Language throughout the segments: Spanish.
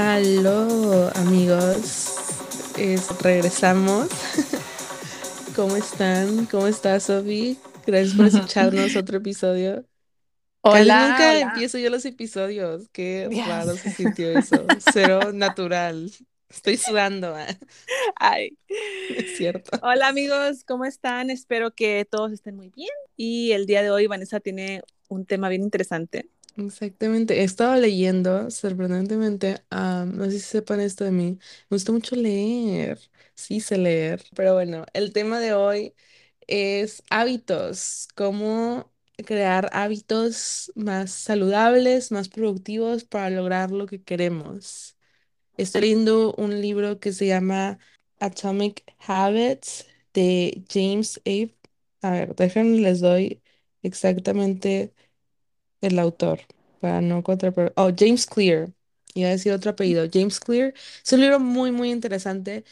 Aló, amigos. Es, regresamos. ¿Cómo están? ¿Cómo estás, Sofi? Gracias por escucharnos otro episodio. Casi Hola, nunca hola. empiezo yo los episodios. Qué Ya raro se sintió eso. Cero natural. Estoy sudando, ¿eh? Ay. Es cierto. Hola amigos, ¿cómo están? Espero que todos estén muy bien. Y el día de hoy Vanessa tiene un tema bien interesante. Exactamente. He estado leyendo, sorprendentemente, ah, no sé si sepan esto de mí, me gusta mucho leer, sí sé leer, pero bueno, el tema de hoy es hábitos, cómo crear hábitos más saludables, más productivos para lograr lo que queremos. Estoy leyendo un libro que se llama Atomic Habits de James A. A ver, déjenme les doy exactamente el autor, para no Oh, James Clear. Iba a decir otro apellido. James Clear. Es un libro muy, muy interesante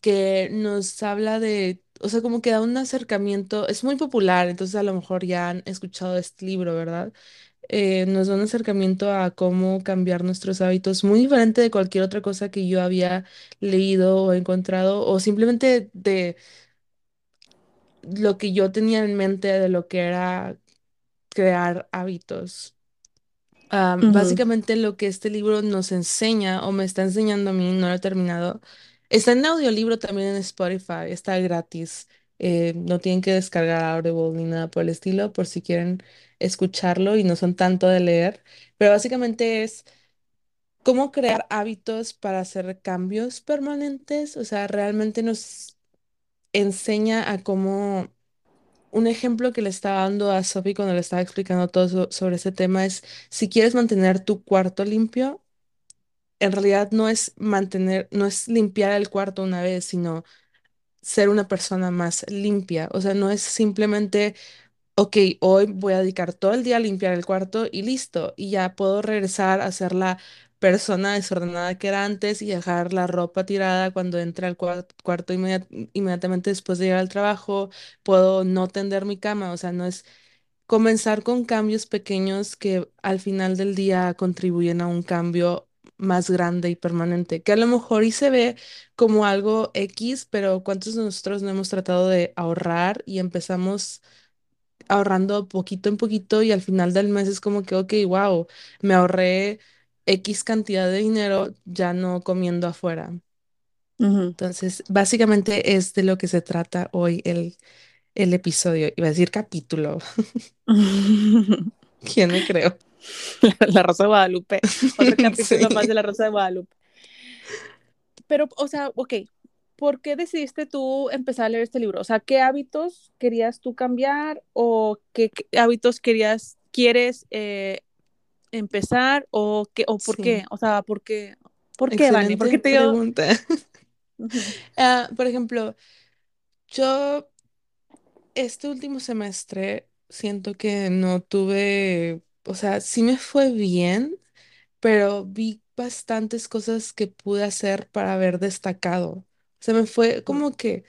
que nos habla de, o sea, como que da un acercamiento, es muy popular, entonces a lo mejor ya han escuchado este libro, ¿verdad? Eh, nos da un acercamiento a cómo cambiar nuestros hábitos, muy diferente de cualquier otra cosa que yo había leído o encontrado, o simplemente de lo que yo tenía en mente de lo que era crear hábitos. Ah, Ujú, básicamente lo que este libro nos enseña o me está enseñando a mí, no lo he terminado, está en audiolibro también en Spotify, está gratis, eh, no tienen que descargar Audible ni nada por el estilo por si quieren escucharlo y no son tanto de leer, pero básicamente es cómo crear hábitos para hacer cambios permanentes, o sea, realmente nos enseña a cómo... Un ejemplo que le estaba dando a Sophie cuando le estaba explicando todo so- sobre ese tema es, si quieres mantener tu cuarto limpio, en realidad no es mantener, no es limpiar el cuarto una vez, sino ser una persona más limpia. O sea, no es simplemente, ok, hoy voy a dedicar todo el día a limpiar el cuarto y listo, y ya puedo regresar a ser la persona desordenada que era antes y dejar la ropa tirada cuando entre al cuar- cuarto inmediat- inmediatamente después de llegar al trabajo, puedo no tender mi cama, o sea, no es comenzar con cambios pequeños que al final del día contribuyen a un cambio más grande y permanente, que a lo mejor y se ve como algo X, pero ¿cuántos de nosotros no hemos tratado de ahorrar y empezamos ahorrando poquito en poquito y al final del mes es como que, ok, wow, me ahorré X cantidad de dinero ya no comiendo afuera? Entonces, básicamente es de lo que se trata hoy el, el episodio. Iba a decir capítulo, ¿quién me creo? La, la Rosa de Guadalupe, otro capítulo más de la Rosa de Guadalupe. Pero, o sea, ok, ¿por qué decidiste tú empezar a leer este libro? O sea, ¿qué hábitos querías tú cambiar o qué, qué hábitos querías, quieres eh, empezar o qué, o por qué? O sea, ¿por qué? ¿Por qué, Vane? ¿Por qué te pregunta. Ah, por ejemplo, yo este último semestre siento que no tuve, o sea, sí me fue bien, pero vi bastantes cosas que pude hacer para haber destacado. Se me fue como que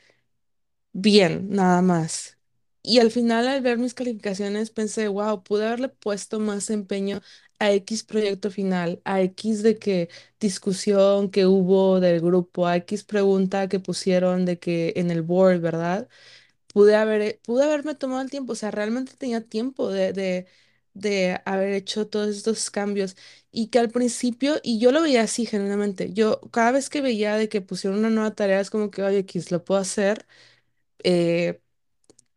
bien, nada más. Y al final, al ver mis calificaciones, pensé, wow, pude haberle puesto más empeño a X proyecto final, a X de que discusión que hubo del grupo, a X pregunta que pusieron de que en el board, ¿verdad? Pude haber, pude haberme tomado el tiempo, o sea, realmente tenía tiempo de, de, de haber hecho todos estos cambios. Y que al principio, y yo lo veía así genuinamente, yo cada vez que veía de que pusieron una nueva tarea, es como que, oye, X, lo puedo hacer. eh,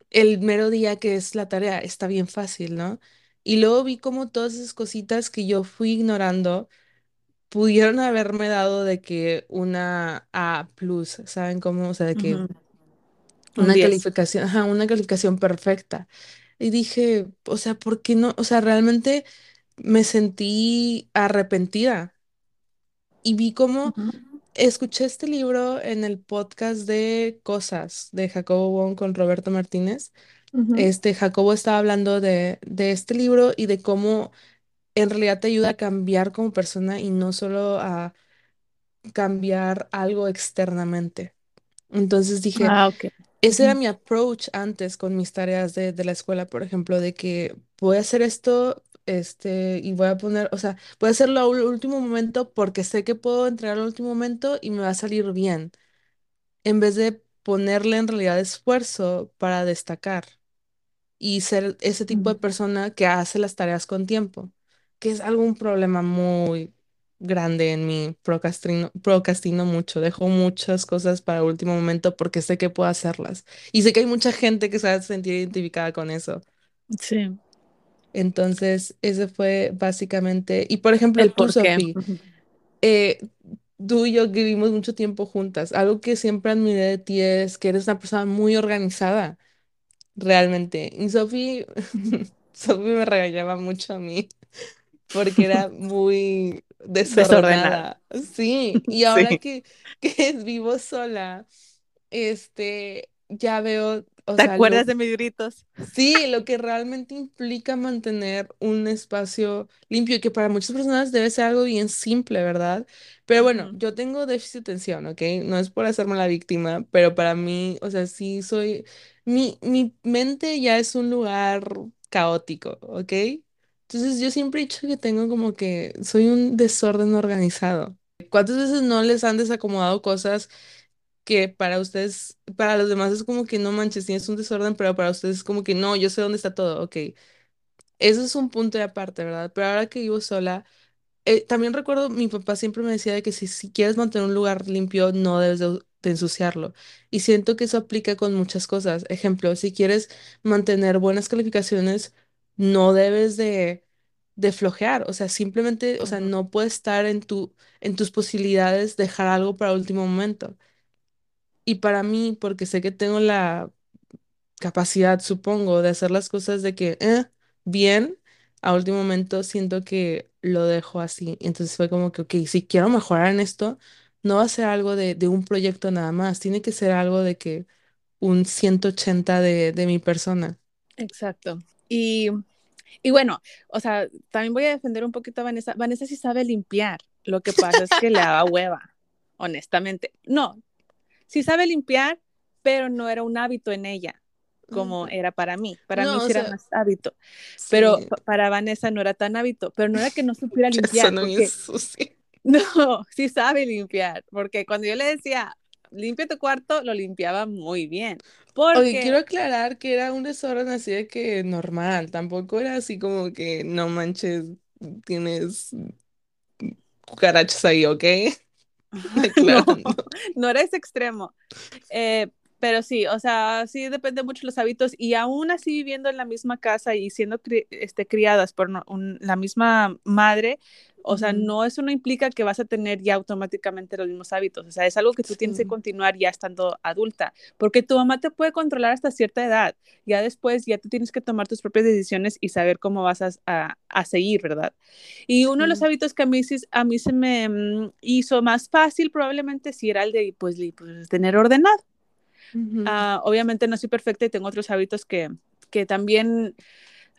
el mero día que es la tarea, está bien fácil, ¿no? Y luego vi como todas esas cositas que yo fui ignorando pudieron haberme dado de que una A plus, ¿saben cómo? O sea, de que una 10. calificación, ajá, una calificación perfecta. Y dije, o sea, ¿por qué no? O sea, realmente me sentí arrepentida y vi cómo escuché este libro en el podcast de Cosas de Jacobo Wong con Roberto Martínez. ujú. Este Jacobo estaba hablando de, de este libro y de cómo en realidad te ayuda a cambiar como persona y no solo a cambiar algo externamente. Entonces dije, Ah, ok. ese era Ujú, mi approach antes con mis tareas de, de la escuela, por ejemplo, de que voy a hacer esto este, y voy a poner, o sea, voy a hacerlo al último momento porque sé que puedo entregar al último momento y me va a salir bien, en vez de ponerle en realidad esfuerzo para destacar y ser ese tipo de persona que hace las tareas con tiempo, que es algún problema muy grande en mí. Procrastino, procrastino mucho, dejo muchas cosas para último momento porque sé que puedo hacerlas. Y sé que hay mucha gente que se va a sentir identificada con eso. Sí, Entonces, ese fue básicamente, y por ejemplo, el tú. Sofi, Ujú. eh, tú y yo vivimos mucho tiempo juntas. Algo que siempre admiré de ti es que eres una persona muy organizada. Realmente. Y Sophie, Ujú. Sophie me regañaba mucho a mí porque era muy Desordenada. desordenada. Sí, y ahora Sí. que, que vivo sola, este, ya veo, o ¿Te sea, acuerdas lo, de mis gritos? Sí, lo que realmente implica mantener un espacio limpio y que para muchas personas debe ser algo bien simple, ¿verdad? Pero bueno, Ujú. yo tengo déficit de atención, ¿ok? No es por hacerme la víctima, pero para mí, o sea, sí soy, mi, mi mente ya es un lugar caótico, ¿ok? Entonces yo siempre he dicho que tengo como que soy un desorden organizado. ¿Cuántas veces no les han desacomodado cosas? Que para ustedes, para los demás es como que no manches, tienes un desorden, pero para ustedes es como que no, yo sé dónde está todo, ok. Eso es un punto de aparte, ¿verdad? Pero ahora que vivo sola, eh, también recuerdo, mi papá siempre me decía de que si, si quieres mantener un lugar limpio, no debes de, de ensuciarlo. Y siento que eso aplica con muchas cosas. Ejemplo, si quieres mantener buenas calificaciones, no debes de, de flojear. O sea, simplemente, o sea, no puedes estar en tu, en tus posibilidades dejar algo para último momento. Y para mí, porque sé que tengo la capacidad, supongo, de hacer las cosas de que, eh, bien, a último momento siento que lo dejo así. Entonces fue como que, ok, si quiero mejorar en esto, no va a ser algo de, de un proyecto nada más, tiene que ser algo de que un 180 de, de mi persona. Exacto. Y, y bueno, o sea, también voy a defender un poquito a Vanessa. Vanessa sí sabe limpiar. Lo que pasa es que le daba hueva, honestamente. No, sí sabe limpiar, pero no era un hábito en ella como Ujú. era para mí. Para mí No, sí era sea, más hábito, pero sí, para Vanessa no era tan hábito. Pero no era que no supiera limpiar, bien porque no, sí sabe limpiar, porque cuando yo le decía, limpia tu cuarto, lo limpiaba muy bien. Oye, quiero Porque aclarar que era un desorden así de que normal, tampoco era así como que no manches, tienes cucarachas ahí, ¿ok? no, era ese extremo. Eh, pero sí, o sea, sí depende mucho de los hábitos y aún así viviendo en la misma casa y siendo cri este, criadas por no, un, la misma madre, o sea, no, eso no implica que vas a tener ya automáticamente los mismos hábitos, o sea, es algo que tú tienes que continuar ya estando adulta, porque tu mamá te puede controlar hasta cierta edad, ya después ya tú tienes que tomar tus propias decisiones y saber cómo vas a, a, a seguir, ¿verdad? Y uno de los hábitos que a mí, a mí se me mm, hizo más fácil probablemente sí era el de pues, pues, tener ordenado. Ah, obviamente no soy perfecta y tengo otros hábitos que, que también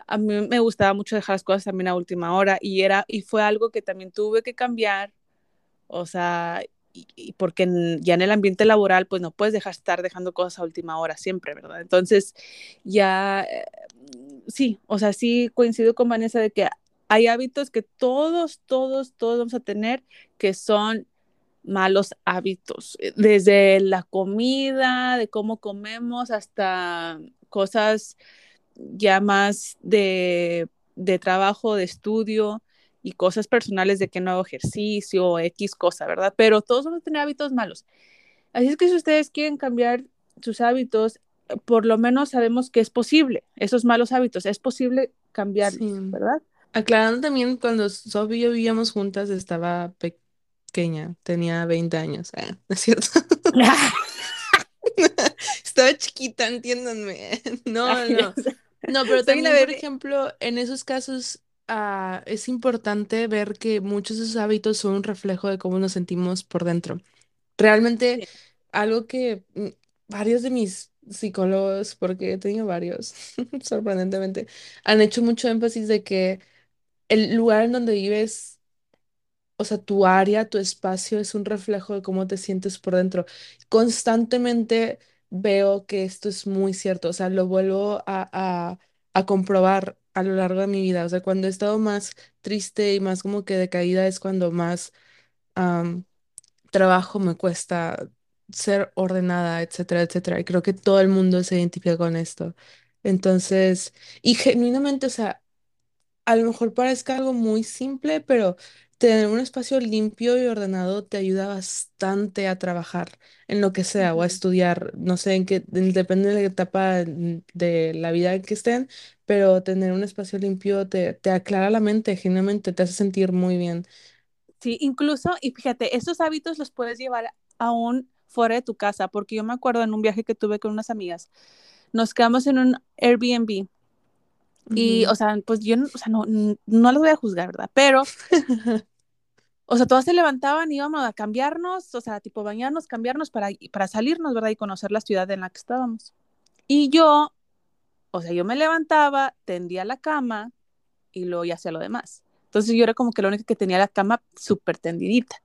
a mí me gustaba mucho dejar las cosas también a última hora y era y fue algo que también tuve que cambiar, o sea, y, porque ya en el ambiente laboral pues no puedes dejar estar dejando cosas a última hora siempre, ¿verdad? Entonces ya eh, sí, o sea, sí coincido con Vanessa de que hay hábitos que todos, todos, todos vamos a tener que son malos hábitos, eh, desde la comida, de cómo comemos, hasta cosas ya más de, de trabajo, de estudio y cosas personales de que no hago ejercicio X cosa, ¿verdad? Pero todos vamos a tener hábitos malos. Así es que si ustedes quieren cambiar sus hábitos, por lo menos sabemos que es posible, esos malos hábitos, es posible cambiarlos, Sí. ¿verdad? Aclarando también, cuando Sophie y yo vivíamos juntas, estaba pequeña, tenía 20 años. Ah, ¿no es cierto? Estaba chiquita, entiéndanme. No, no. No, pero también, por ejemplo, en esos casos, ah, es importante ver que muchos de esos hábitos son un reflejo de cómo nos sentimos por dentro. Realmente, algo que mm, varios de mis psicólogos, porque he tenido varios, sorprendentemente, han hecho mucho énfasis de que el lugar en donde vives, o sea, tu área, tu espacio es un reflejo de cómo te sientes por dentro. Constantemente veo que esto es muy cierto, o sea, lo vuelvo a, a, a comprobar a lo largo de mi vida. O sea, cuando he estado más triste y más como que decaída es cuando más trabajo me cuesta ser ordenada, etcétera, etcétera. Y creo que todo el mundo se identifica con esto. Entonces, y genuinamente, o sea, a lo mejor parezca algo muy simple, pero tener un espacio limpio y ordenado te ayuda bastante a trabajar en lo que sea o a estudiar, no sé en qué, en- depende de la etapa de la vida en que estén, pero tener un espacio limpio te, te aclara la mente, genuinamente te hace sentir muy bien. Sí, incluso, y fíjate, estos hábitos los puedes llevar aún fuera de tu casa, porque yo me acuerdo en un viaje que tuve con unas amigas, nos quedamos en un Airbnb y, o sea, pues yo, no- o sea, no, no las voy a juzgar, ¿verdad? Pero, o sea, todas se levantaban, íbamos a cambiarnos, o sea, tipo bañarnos, cambiarnos para, para salirnos, ¿verdad? Y conocer la ciudad en la que estábamos. Y yo, o sea, yo me levantaba, tendía la cama y luego ya hacía lo demás. Entonces yo era como que la única que tenía la cama súper tendidita.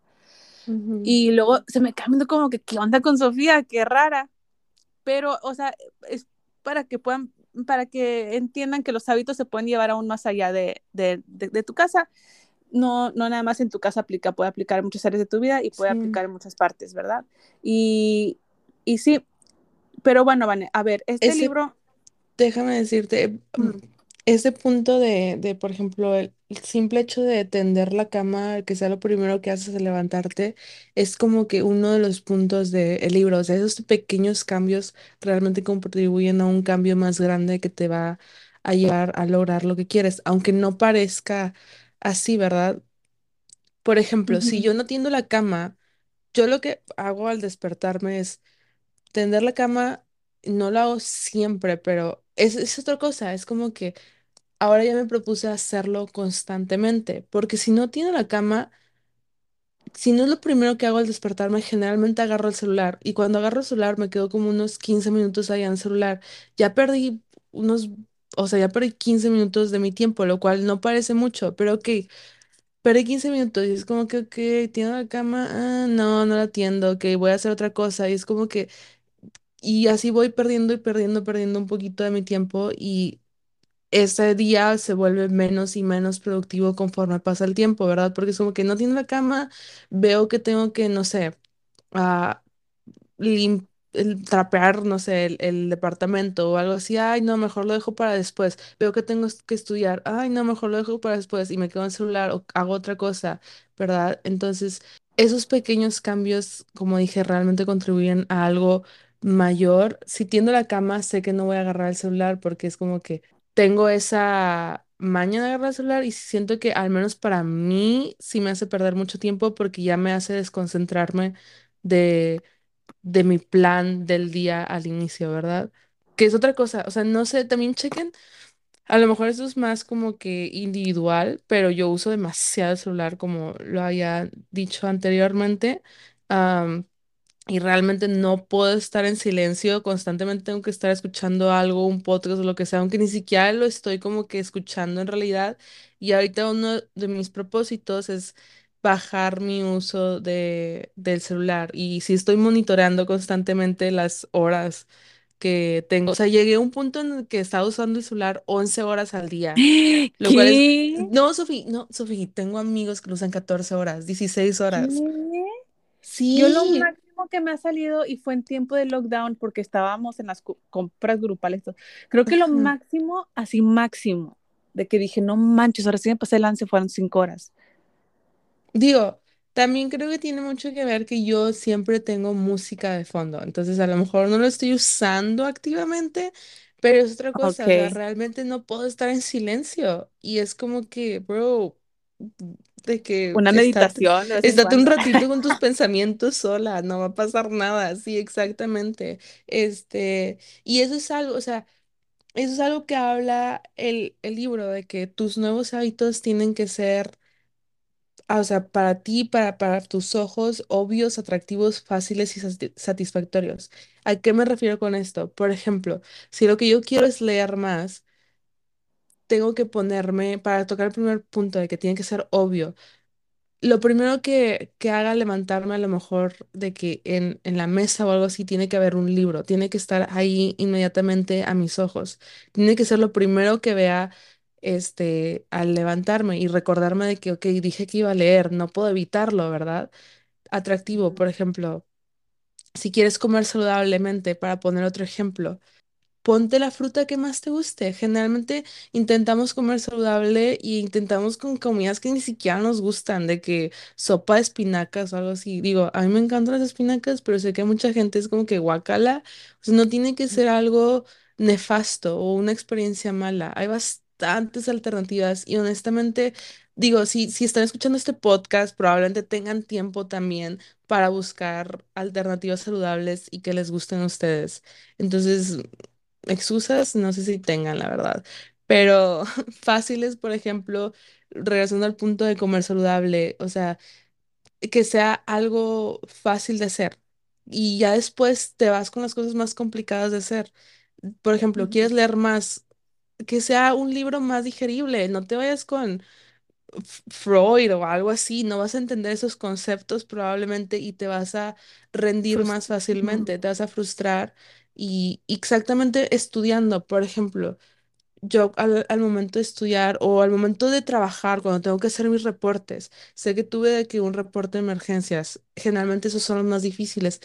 Y luego se me cambió como que, ¿qué onda con Sofía? Qué rara. Pero, o sea, es para que puedan, para que entiendan que los hábitos se pueden llevar aún más allá de, de, de, de tu casa. No, no nada más en tu casa aplica, puede aplicar en muchas áreas de tu vida y puede Sí, aplicar en muchas partes, ¿verdad? Y, y sí, pero bueno, Vane, a ver, este ese libro, Déjame decirte, mm, mm, ese punto de, de, por ejemplo, el, simple hecho de tender la cama, que sea lo primero que haces al levantarte, es como que uno de los puntos del libro. O sea, esos pequeños cambios realmente contribuyen a un cambio más grande que te va a llevar a lograr lo que quieres, aunque no parezca así, ¿verdad? Por ejemplo, si yo no tiendo la cama, yo lo que hago al despertarme es tender la cama. No lo hago siempre, pero es, es otra cosa. Es como que ahora ya me propuse hacerlo constantemente, porque si no tiene la cama, si no es lo primero que hago al despertarme, generalmente agarro el celular y cuando agarro el celular me quedo como unos 15 minutos ahí en el celular. Ya perdí unos, o sea, ya perdí 15 minutos de mi tiempo, lo cual no parece mucho, pero ok, perdí 15 minutos y es como que, ok, ¿tiendo la cama? Ah, no, no la tiendo, ok, voy a hacer otra cosa y es como que, y así voy perdiendo y perdiendo, perdiendo un poquito de mi tiempo y ese día se vuelve menos y menos productivo conforme pasa el tiempo, ¿verdad? Porque es como que no tiene la cama, veo que tengo que, no sé, ah, lim- el trapear, no sé, el, el departamento o algo así, ay, no, mejor lo dejo para después. Veo que tengo que estudiar, ay, no, mejor lo dejo para después y me quedo en el celular o hago otra cosa, ¿verdad? Entonces, esos pequeños cambios, como dije, realmente contribuyen a algo mayor. Si tiendo la cama, sé que no voy a agarrar el celular porque es como que tengo esa maña de agarrar el celular y siento que al menos para mí sí me hace perder mucho tiempo porque ya me hace desconcentrarme de de mi plan del día al inicio, ¿verdad? Que es otra cosa, o sea, no sé, también chequen, a lo mejor eso es más como que individual, pero yo uso demasiado el celular, como lo había dicho anteriormente, y realmente no puedo estar en silencio, constantemente tengo que estar escuchando algo, un podcast o lo que sea, aunque ni siquiera lo estoy como que escuchando en realidad. Y ahorita uno de mis propósitos es bajar mi uso de, del celular y sí estoy monitoreando constantemente las horas que tengo. O sea, llegué a un punto en el que estaba usando el celular 11 horas al día, lo cual es... No, Sofía, no, Sofía, tengo amigos que lo usan 14 horas, 16 horas. ¿Qué? Yo lo Sí. máximo que me ha salido y fue en tiempo de lockdown porque estábamos en las compras grupales. Creo que lo Ajá. máximo, así máximo, de que dije, no manches, ahora sí me pasé el lance, fueron cinco horas. Digo, también creo que tiene mucho que ver que yo siempre tengo música de fondo, entonces a lo mejor no lo estoy usando activamente, pero es otra cosa, o sea, Ok. realmente no puedo estar en silencio y es como que, bro, de que Una estate, meditación de vez en estate un cuando. ratito con tus pensamientos sola, no va a pasar nada, sí, exactamente. Este, y eso es algo, o sea, eso es algo que habla el, el libro, de que tus nuevos hábitos tienen que ser ah, o sea, para ti, para, para tus ojos, obvios, atractivos, fáciles y sati- satisfactorios. ¿A qué me refiero con esto? Por ejemplo, si lo que yo quiero es leer más, tengo que ponerme, para tocar el primer punto de que tiene que ser obvio, lo primero que, que haga levantarme a lo mejor de que en, en la mesa o algo así tiene que haber un libro, tiene que estar ahí inmediatamente a mis ojos, tiene que ser lo primero que vea este, al levantarme y recordarme de que, ok, dije que iba a leer, no puedo evitarlo, ¿verdad? Atractivo, por ejemplo, si quieres comer saludablemente, para poner otro ejemplo ponte la fruta que más te guste. Generalmente intentamos comer saludable y intentamos con comidas que ni siquiera nos gustan, de que sopa de espinacas o algo así. Digo, a mí me encantan las espinacas, pero sé que mucha gente es como que guacala. O sea, no tiene que ser algo nefasto o una experiencia mala. Hay bastantes alternativas y honestamente... Digo, si, si están escuchando este podcast, probablemente tengan tiempo también para buscar alternativas saludables y que les gusten a ustedes. Entonces, excusas, no sé si tengan, la verdad, pero fáciles, por ejemplo, regresando al punto de comer saludable, o sea, que sea algo fácil de hacer y ya después te vas con las cosas más complicadas de hacer. Por ejemplo, quieres leer más, que sea un libro más digerible, no te vayas con F- Freud o algo así, no vas a entender esos conceptos probablemente y te vas a rendir más fácilmente, te vas a frustrar y exactamente estudiando, por ejemplo, yo al, al momento de estudiar o al momento de trabajar, cuando tengo que hacer mis reportes, sé que tuve de que un reporte de emergencias, generalmente esos son los más difíciles.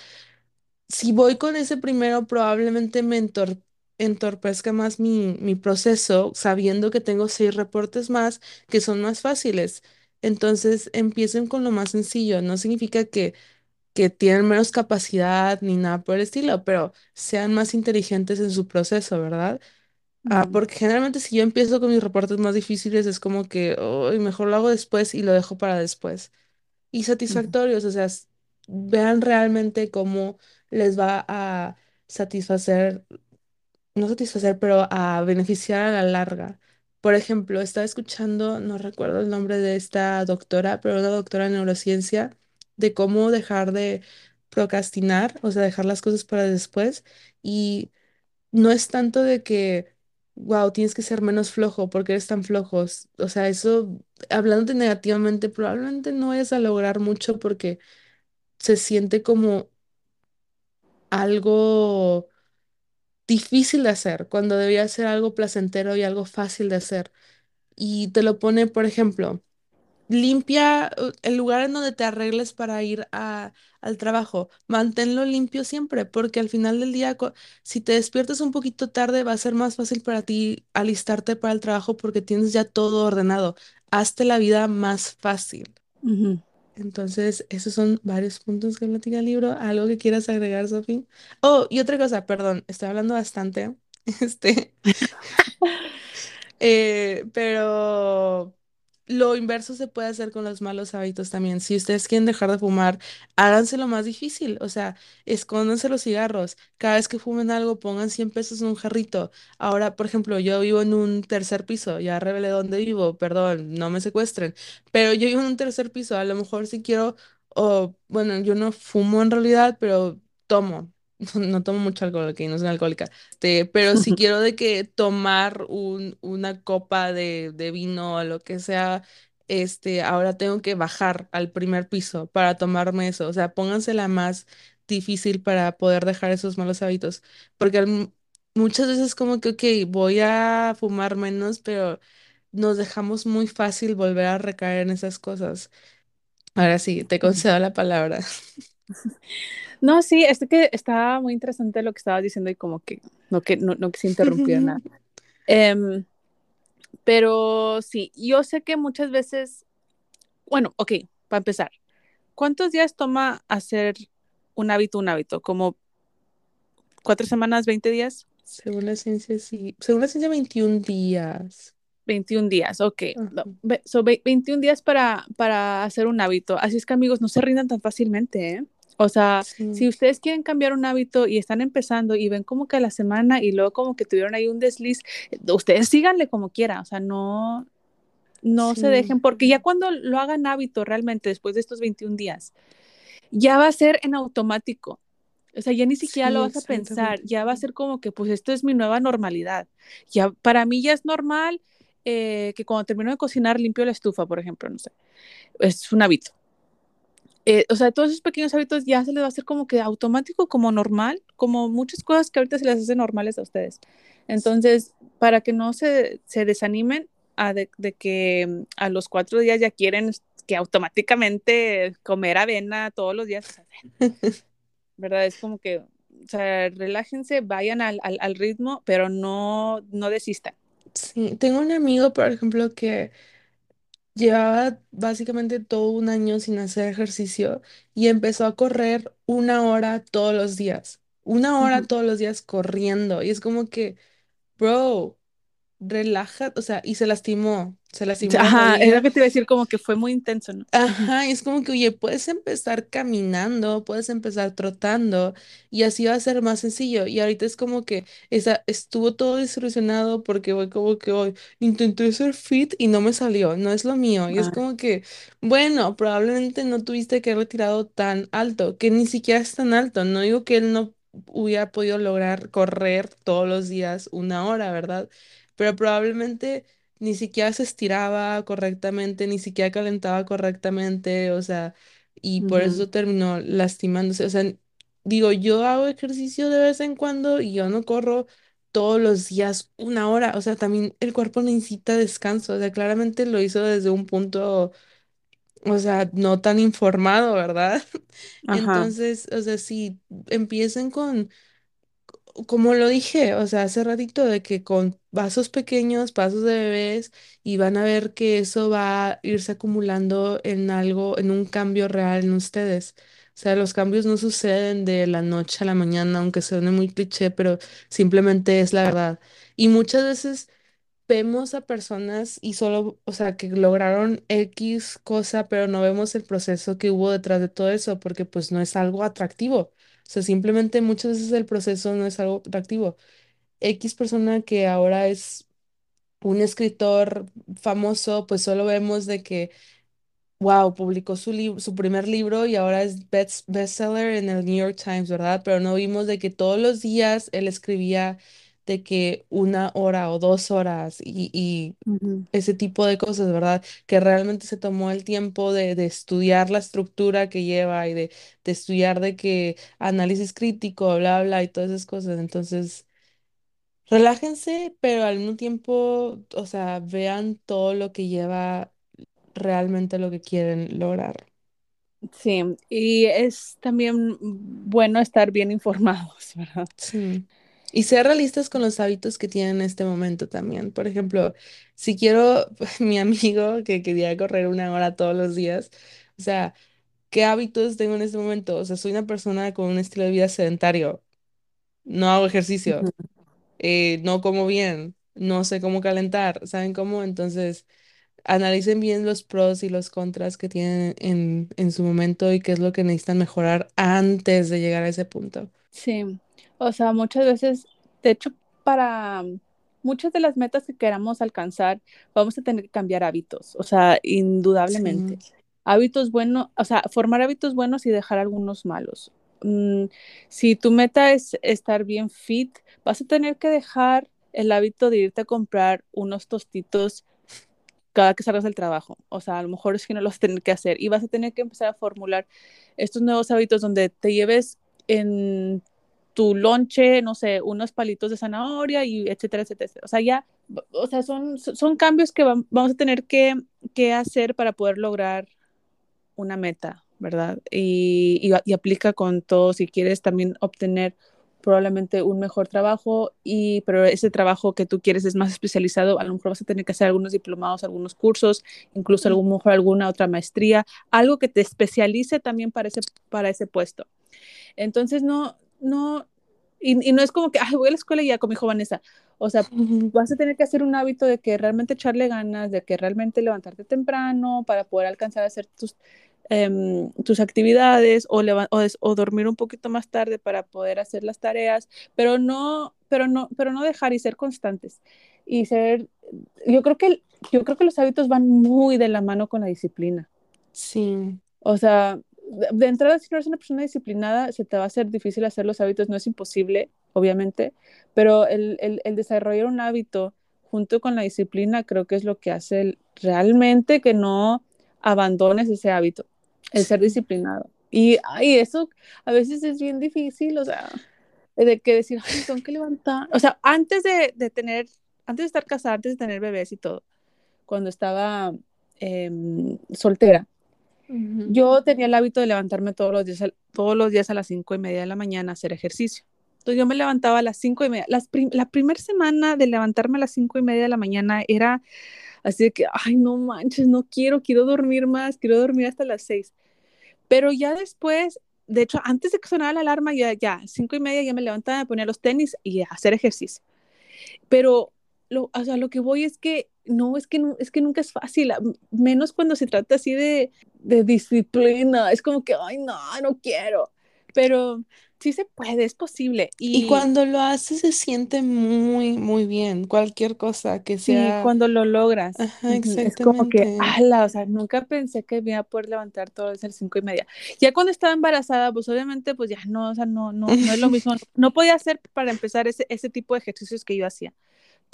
Si voy con ese primero, probablemente me entor- entorpezca más mi, mi proceso, sabiendo que tengo seis reportes más que son más fáciles. Entonces, empiecen con lo más sencillo. No significa que, que tienen menos capacidad ni nada por el estilo, pero sean más inteligentes en su proceso, ¿verdad? Ah, porque generalmente si yo empiezo con mis reportes más difíciles, es como que "Ay, mejor lo hago después y lo dejo para después y satisfactorios, o sea, vean realmente cómo les va a satisfacer, no satisfacer, pero a beneficiar a la larga. Por ejemplo, estaba escuchando, no recuerdo el nombre de esta doctora, pero una doctora en neurociencia, de cómo dejar de procrastinar, o sea, dejar las cosas para después. Y no es tanto de que, wow, tienes que ser menos flojo porque eres tan flojos. O sea, eso, hablándote negativamente, probablemente no vayas a lograr mucho porque se siente como algo difícil de hacer, cuando debía ser algo placentero y algo fácil de hacer. Y te lo pone, por ejemplo. Limpia uh, el lugar en donde te arregles para ir a, al trabajo. Manténlo limpio siempre, porque al final del día, si te despiertas un poquito tarde, va a ser más fácil para ti alistarte para el trabajo porque tienes ya todo ordenado. Hazte la vida más fácil. Entonces, esos son varios puntos que platica el libro. ¿Algo que quieras agregar, Sofi? Oh, y otra cosa, perdón, estoy hablando bastante. Este, Eh, pero lo inverso se puede hacer con los malos hábitos también. Si ustedes quieren dejar de fumar, háganselo más difícil. O sea, escóndanse los cigarros. Cada vez que fumen algo, pongan 100 pesos en un jarrito. Ahora, por ejemplo, yo vivo en un tercer piso. Ya revelé dónde vivo, perdón, no me secuestren. Pero yo vivo en un tercer piso. A lo mejor si quiero, o bueno, yo no fumo en realidad, pero tomo. No tomo mucho alcohol, ok, no soy alcohólica. Este, pero si quiero de que tomar un, una copa de, de vino o lo que sea, este, ahora tengo que bajar al primer piso para tomarme eso. O sea, póngansela más difícil para poder dejar esos malos hábitos. Porque al- muchas veces como que, ok, voy a fumar menos, pero nos dejamos muy fácil volver a recaer en esas cosas. Ahora sí, te concedo la palabra. No, sí, es que está muy interesante lo que estabas diciendo y como que no que no, no quise interrumpir nada. Em, pero sí, yo sé que muchas veces, bueno, ok, para empezar, ¿cuántos días toma hacer un hábito un hábito? ¿Como cuatro semanas, 20 días? Según la ciencia, sí. Según la ciencia, 21 días. 21 días, ok. No, Ajá. ve- so, ve- 21 días para, para hacer un hábito. Así es que amigos, no se rindan tan fácilmente, ¿eh? O sea, si ustedes quieren cambiar un hábito y están empezando y ven como que a la semana y luego como que tuvieron ahí un desliz, ustedes síganle como quiera, o sea, no, no se dejen, porque ya cuando lo hagan hábito realmente después de estos 21 días, ya va a ser en automático. O sea, ya ni siquiera lo vas a pensar, ya va a ser como que, pues esto es mi nueva normalidad. Ya, para mí ya es normal eh, que cuando termino de cocinar limpio la estufa, por ejemplo, no sé, es un hábito. Eh, o sea, todos esos pequeños hábitos ya se les va a hacer como que automático, como normal, como muchas cosas que ahorita se les hacen normales a ustedes. Entonces, para que no se, se desanimen, a de, de, que mm, a los cuatro días ya quieren que automáticamente comer avena todos los días. ¿Verdad? Es como que, o sea, relájense, vayan al, al, al ritmo, pero no, no desistan. Sí, tengo un amigo, por ejemplo, que llevaba básicamente todo un año sin hacer ejercicio y empezó a correr una hora todos los días. Una hora todos los días corriendo. Y es como que, bro, relaja, o sea, y se lastimó, se lastimó la Ajá, es lo que te iba a decir, como que fue muy intenso, ¿no? Ajá, es como que, oye, puedes empezar caminando, puedes empezar trotando y así va a ser más sencillo. Y ahorita es como que esa, estuvo todo desilusionado porque fue como que hoy intenté ser fit y no me salió, no es lo mío. Y es como que, bueno, probablemente no tuviste que haber tirado tan alto, que ni siquiera es tan alto. No digo que él no hubiera podido lograr correr todos los días una hora, ¿verdad? Pero probablemente ni siquiera se estiraba correctamente, ni siquiera calentaba correctamente, o sea, y uh por -huh. eso terminó lastimándose. O sea, digo, yo hago ejercicio de vez en cuando y yo no corro todos los días una hora, o sea, también el cuerpo necesita descanso, o sea, claramente lo hizo desde un punto, o sea, no tan informado, ¿verdad? Ajá, Entonces, o sea, si empiecen con como lo dije, o sea, hace ratito, de que con vasos pequeños, pasos de bebés, y van a ver que eso va a irse acumulando en algo, en un cambio real en ustedes. O sea, los cambios no suceden de la noche a la mañana, aunque suene muy cliché, pero simplemente es la verdad. Y muchas veces vemos a personas y solo, o sea, que lograron X cosa, pero no vemos el proceso que hubo detrás de todo eso, porque pues no es algo atractivo. Sea, simplemente muchas veces el proceso no es algo atractivo. X persona que ahora es un escritor famoso, pues solo vemos de que, wow, publicó su libro, su primer libro y ahora es best bestseller en el New York Times, ¿verdad? Pero no vimos de que todos los días él escribía de que una hora o dos horas y, y uh -huh. ese tipo de cosas, ¿verdad? Que realmente se tomó el tiempo de, de estudiar la estructura que lleva y de, de estudiar de que análisis crítico, bla, bla, y todas esas cosas. Entonces, relájense, pero al mismo tiempo, o sea, vean todo lo que lleva realmente lo que quieren lograr. Sí, y es también bueno estar bien informados, ¿verdad? Sí. Y ser realistas con los hábitos que tienen en este momento también. Por ejemplo, si quiero, mi amigo que quería correr una hora todos los días, o sea, ¿qué hábitos tengo en este momento? O sea, soy una persona con un estilo de vida sedentario, no hago Uh ejercicio, -huh. eh, no como bien, no sé cómo calentar, ¿saben cómo? Entonces, analicen bien los pros y los contras que tienen en, en su momento y qué es lo que necesitan mejorar antes de llegar a ese punto. Sí, o sea, muchas veces, de hecho, para muchas de las metas que queramos alcanzar, vamos a tener que cambiar hábitos, o sea, indudablemente. Sí, Hábitos buenos, o sea, formar hábitos buenos y dejar algunos malos. Mm, si tu meta es estar bien fit, vas a tener que dejar el hábito de irte a comprar unos tostitos cada que salgas del trabajo. O sea, a lo mejor es que no lo vas a tener que hacer y vas a tener que empezar a formular estos nuevos hábitos donde te lleves en tu lonche, no sé, unos palitos de zanahoria y etcétera, etcétera. O sea, ya, o sea, son, son cambios que vamos a tener que, que hacer para poder lograr una meta, ¿verdad? Y, y, y, aplica con todo, si quieres también obtener probablemente un mejor trabajo, y, pero ese trabajo que tú quieres es más especializado, a lo mejor vas a tener que hacer algunos diplomados, algunos cursos, incluso a lo mejor alguna otra maestría, algo que te especialice también para ese, para ese puesto. Entonces, no, no, y, y no es como que, ay, voy a la escuela y ya, como dijo Vanessa, o sea, vas a tener que hacer un hábito de que realmente echarle ganas, de que realmente levantarte temprano para poder alcanzar a hacer tus, eh, tus actividades o, o, o, dormir un poquito más tarde para poder hacer las tareas, pero no, pero no, pero no dejar y ser constantes. Y ser, yo creo que, yo creo que los hábitos van muy de la mano con la disciplina. Sí. O sea, de entrada, si no eres una persona disciplinada, se te va a hacer difícil hacer los hábitos. No es imposible, obviamente, pero el, el, desarrollar un hábito junto con la disciplina creo que es lo que hace realmente que no abandones ese hábito, el ser disciplinado. Y ay, eso a veces es bien difícil, o sea, de que decir, ay, tengo que levantar. O sea, antes de, de tener, antes de estar casada, antes de tener bebés y todo, cuando estaba eh, soltera, yo tenía el hábito de levantarme todos los días, todos los días a las cinco y media de la mañana a hacer ejercicio. Entonces yo me levantaba a las cinco y media. La primera semana de levantarme a las cinco y media de la mañana era así de que, ay, no manches, no quiero, quiero dormir más, quiero dormir hasta las seis. Pero ya después, de hecho, antes de que sonara la alarma, ya, ya, cinco y media ya me levantaba, me ponía los tenis y a hacer ejercicio. Pero lo, o sea, lo que voy es que no, es que, no, es que nunca es fácil, menos cuando se trata así de, de disciplina. Es como que, ay, no, no quiero. Pero sí se puede, es posible. Y, y cuando lo haces se siente muy, muy bien. Cualquier cosa que sea. Sí, cuando lo logras. Ajá, exactamente. Es como que, ala, o sea, nunca pensé que iba a poder levantar todo desde el cinco y media. Ya cuando estaba embarazada, pues obviamente, pues ya no, o sea, no, no, no es lo mismo. No podía hacer para empezar ese, ese tipo de ejercicios que yo hacía.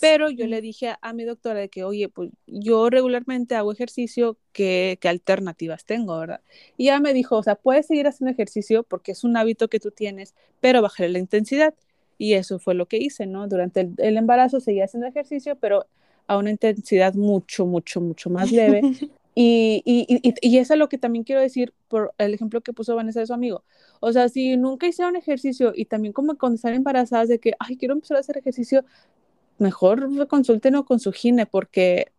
Pero yo le dije a, a, mi doctora de que, oye, pues yo regularmente hago ejercicio, ¿qué, ¿qué, alternativas tengo, verdad? Y ella me dijo, o sea, puedes seguir haciendo ejercicio porque es un hábito que tú tienes, pero bajarle la intensidad. Y eso fue lo que hice, ¿no? Durante el, el embarazo seguía haciendo ejercicio, pero a una intensidad mucho, mucho, mucho más leve. Y, y, y, y, eso es lo que también quiero decir por el ejemplo que puso Vanessa de su amigo. O sea, si nunca hicieron ejercicio y también como cuando están embarazadas de que, ay, quiero empezar a hacer ejercicio, mejor consulten con su gine, porque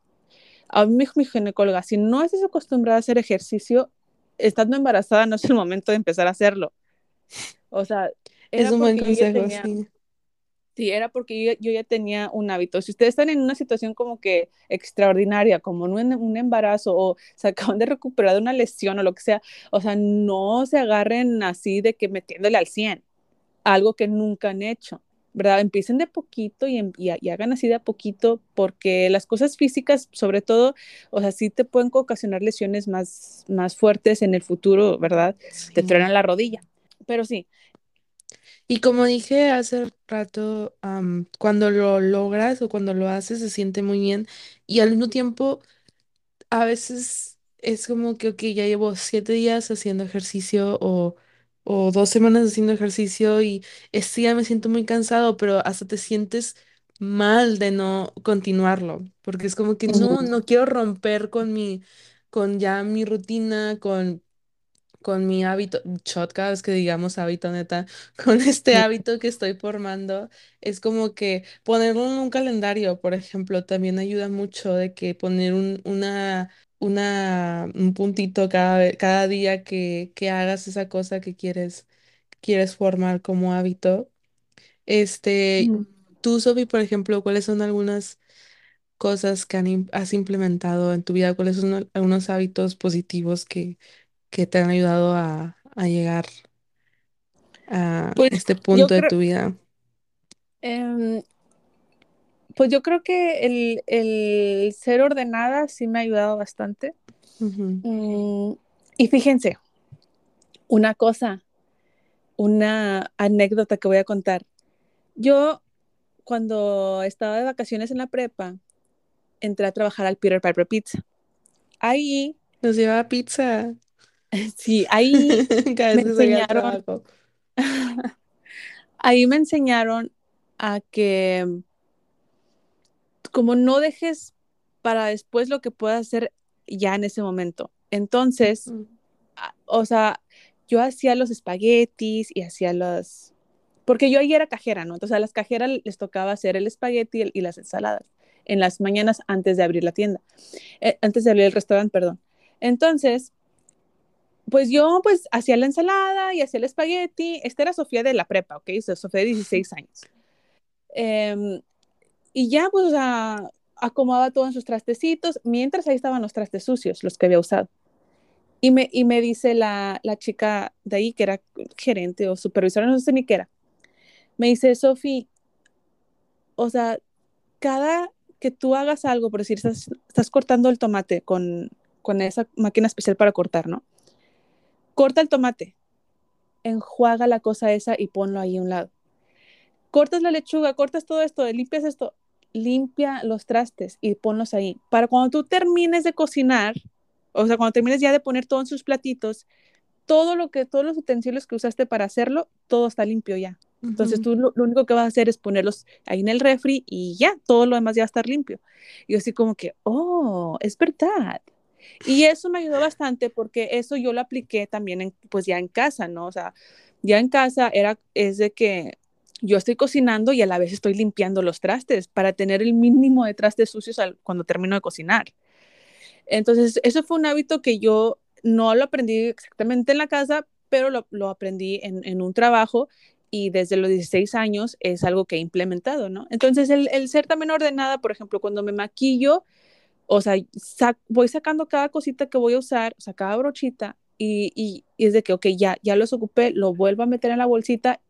a mí mi ginecóloga, si no estás acostumbrada a hacer ejercicio, estando embarazada no es el momento de empezar a hacerlo. O sea, es un buen consejo, tenía, sí. Sí, era porque yo, yo, ya tenía un hábito. Si ustedes están en una situación como que extraordinaria, como un, un embarazo o se acaban de recuperar de una lesión o lo que sea, o sea, no se agarren así de que metiéndole al 100, algo que nunca han hecho. ¿Verdad? Empiecen de poquito y, y, y, hagan así de a poquito, porque las cosas físicas, sobre todo, o sea, sí te pueden ocasionar lesiones más, más fuertes en el futuro, ¿verdad? Sí. Te truenan la rodilla, pero sí. Y como dije hace rato, um, cuando lo logras o cuando lo haces se siente muy bien y al mismo tiempo a veces es como que, ok, ya llevo siete días haciendo ejercicio o o dos semanas haciendo ejercicio y este día me siento muy cansado, pero hasta te sientes mal de no continuarlo, porque es como que no, no quiero romper con mi, con ya mi rutina, con, con mi hábito, shot cada vez que digamos hábito neta, con este hábito que estoy formando, es como que ponerlo en un calendario, por ejemplo, también ayuda mucho de que poner un, una una, un puntito cada, cada día que, que hagas esa cosa que quieres, quieres formar como hábito. Este, Mm. tú, Sofi, por ejemplo, ¿cuáles son algunas cosas que han im- has implementado en tu vida? ¿Cuáles son al- algunos hábitos positivos que, que te han ayudado a, a llegar a Pues este yo punto de creo, tu vida? Pues yo creo que el, el ser ordenada sí me ha ayudado bastante. Mm, y fíjense, una cosa, una anécdota que voy a contar. Yo, cuando estaba de vacaciones en la prepa, entré a trabajar al Peter Piper Pizza. Ahí, Nos lleva pizza sí, ahí me enseñaron, ahí me enseñaron a que como no dejes para después lo que puedas hacer ya en ese momento. Entonces, a- o sea, yo hacía los espaguetis y hacía los, porque yo ahí era cajera, ¿no? Entonces a las cajeras les tocaba hacer el espagueti y- y las ensaladas en las mañanas antes de abrir la tienda, eh, antes de abrir el restaurante, perdón. Entonces, pues yo pues hacía la ensalada y hacía el espagueti. Esta era Sofía de la prepa, ¿ok? O sea, Sofía de 16 años. Em, y ya pues acomodaba todo en sus trastecitos, mientras ahí estaban los trastes sucios, los que había usado. Y me, y me dice la, chica de ahí, que era gerente o supervisora, no sé ni qué era, me dice, Sofi, o sea, cada que tú hagas algo, por decir, estás, estás cortando el tomate con, con esa máquina especial para cortar, ¿no? Corta el tomate, enjuaga la cosa esa y ponlo ahí a un lado. Cortas la lechuga, cortas todo esto, limpias esto, limpia los trastes y ponlos ahí. Para cuando tú termines de cocinar, o sea, cuando termines ya de poner todo en sus platitos, todo lo que, todos los utensilios que usaste para hacerlo, todo está limpio ya. Entonces Ujú. tú lo, lo único que vas a hacer es ponerlos ahí en el refri y ya, todo lo demás ya va a estar limpio. Y yo así como que, oh, es verdad. Y eso me ayudó bastante porque eso yo lo apliqué también en, pues ya en casa, ¿no? O sea, ya en casa era, es de que yo estoy cocinando y a la vez estoy limpiando los trastes para tener el mínimo de trastes sucios al, cuando termino de cocinar. Entonces, eso fue un hábito que yo no lo aprendí exactamente en la casa, pero lo, aprendí en, un trabajo y desde los 16 años es algo que he implementado, ¿no? Entonces, el, el ser también ordenada, por ejemplo, cuando me maquillo, o sea, voy sacando cada cosita que voy a usar, o sea, cada brochita, y, y, y, es de que, ok, ya, ya los ocupé, lo vuelvo a meter en la bolsita,